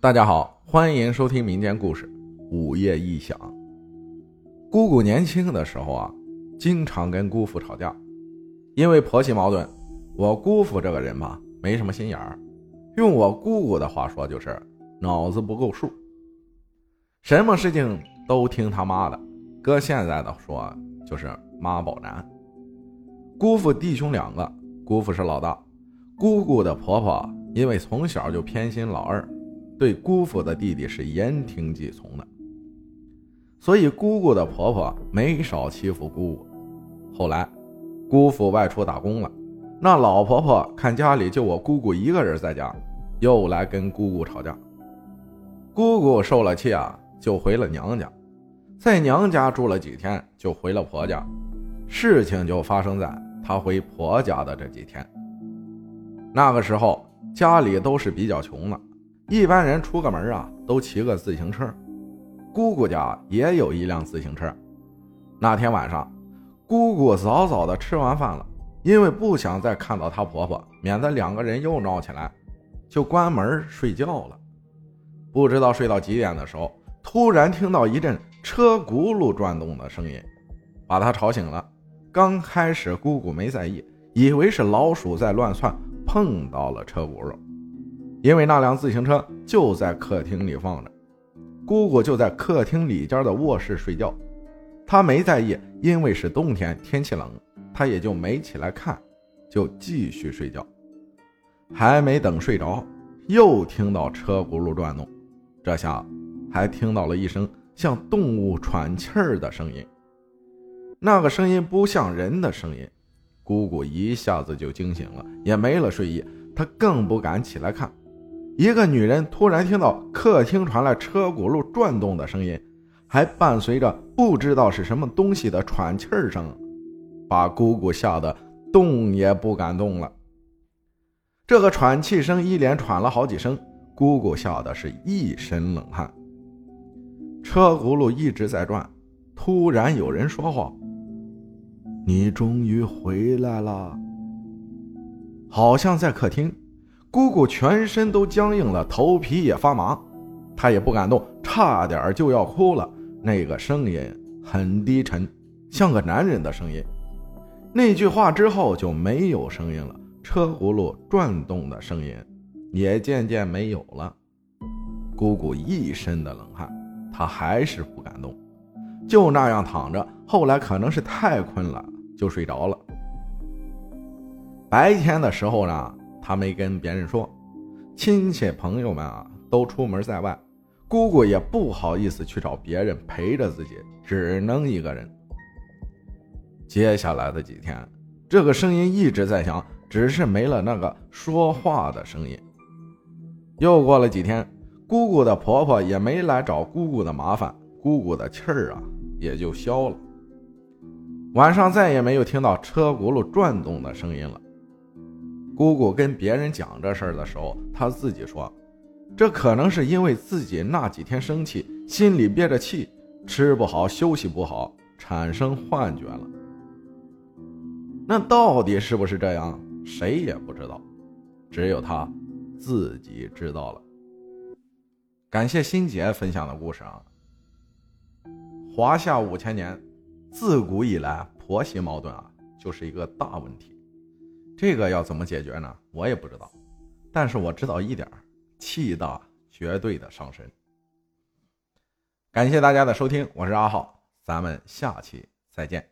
大家好，欢迎收听民间故事《午夜异响》。姑姑年轻的时候啊，经常跟姑父吵架，因为婆媳矛盾。我姑父这个人吧，没什么心眼儿，用我姑姑的话说就是脑子不够数，什么事情都听他妈的。搁现在的说就是妈宝男。姑父弟兄两个，姑父是老大，姑姑的婆婆因为从小就偏心老二。对姑父的弟弟是言听计从的，所以姑姑的婆婆没少欺负姑姑。后来，姑父外出打工了，那老婆婆看家里就我姑姑一个人在家，又来跟姑姑吵架。姑姑受了气啊，就回了娘家，在娘家住了几天，就回了婆家。事情就发生在她回婆家的这几天。那个时候家里都是比较穷的。一般人出个门啊，都骑个自行车。姑姑家也有一辆自行车。那天晚上，姑姑早早的吃完饭了，因为不想再看到她婆婆，免得两个人又闹起来，就关门睡觉了。不知道睡到几点的时候，突然听到一阵车轱辘转动的声音，把她吵醒了。刚开始，姑姑没在意，以为是老鼠在乱窜，碰到了车轱辘。因为那辆自行车就在客厅里放着，姑姑就在客厅里间的卧室睡觉，她没在意，因为是冬天，天气冷，她也就没起来看，就继续睡觉。还没等睡着，又听到车轱辘转动，这下还听到了一声像动物喘气儿的声音，那个声音不像人的声音，姑姑一下子就惊醒了，也没了睡意，她更不敢起来看。一个女人突然听到客厅传来车轱辘转动的声音，还伴随着不知道是什么东西的喘气声，把姑姑吓得动也不敢动了。这个喘气声一连喘了好几声，姑姑吓得是一身冷汗。车轱辘一直在转，突然有人说话：“你终于回来了。”好像在客厅。姑姑全身都僵硬了，头皮也发麻，她也不敢动，差点就要哭了。那个声音很低沉，像个男人的声音。那句话之后就没有声音了，车轱辘转动的声音也渐渐没有了。姑姑一身的冷汗，她还是不敢动，就那样躺着。后来可能是太困了，就睡着了。白天的时候呢？他没跟别人说，亲戚朋友们啊都出门在外，姑姑也不好意思去找别人陪着自己，只能一个人。接下来的几天，这个声音一直在响，只是没了那个说话的声音。又过了几天，姑姑的婆婆也没来找姑姑的麻烦，姑姑的气儿啊也就消了。晚上再也没有听到车轱辘转动的声音了。姑姑跟别人讲这事儿的时候，她自己说：“这可能是因为自己那几天生气，心里憋着气，吃不好，休息不好，产生幻觉了。”那到底是不是这样，谁也不知道，只有她自己知道了。感谢心杰分享的故事啊。华夏五千年，自古以来婆媳矛盾啊，就是一个大问题。这个要怎么解决呢？我也不知道，但是我知道一点气大绝对的伤身。感谢大家的收听，我是阿浩，咱们下期再见。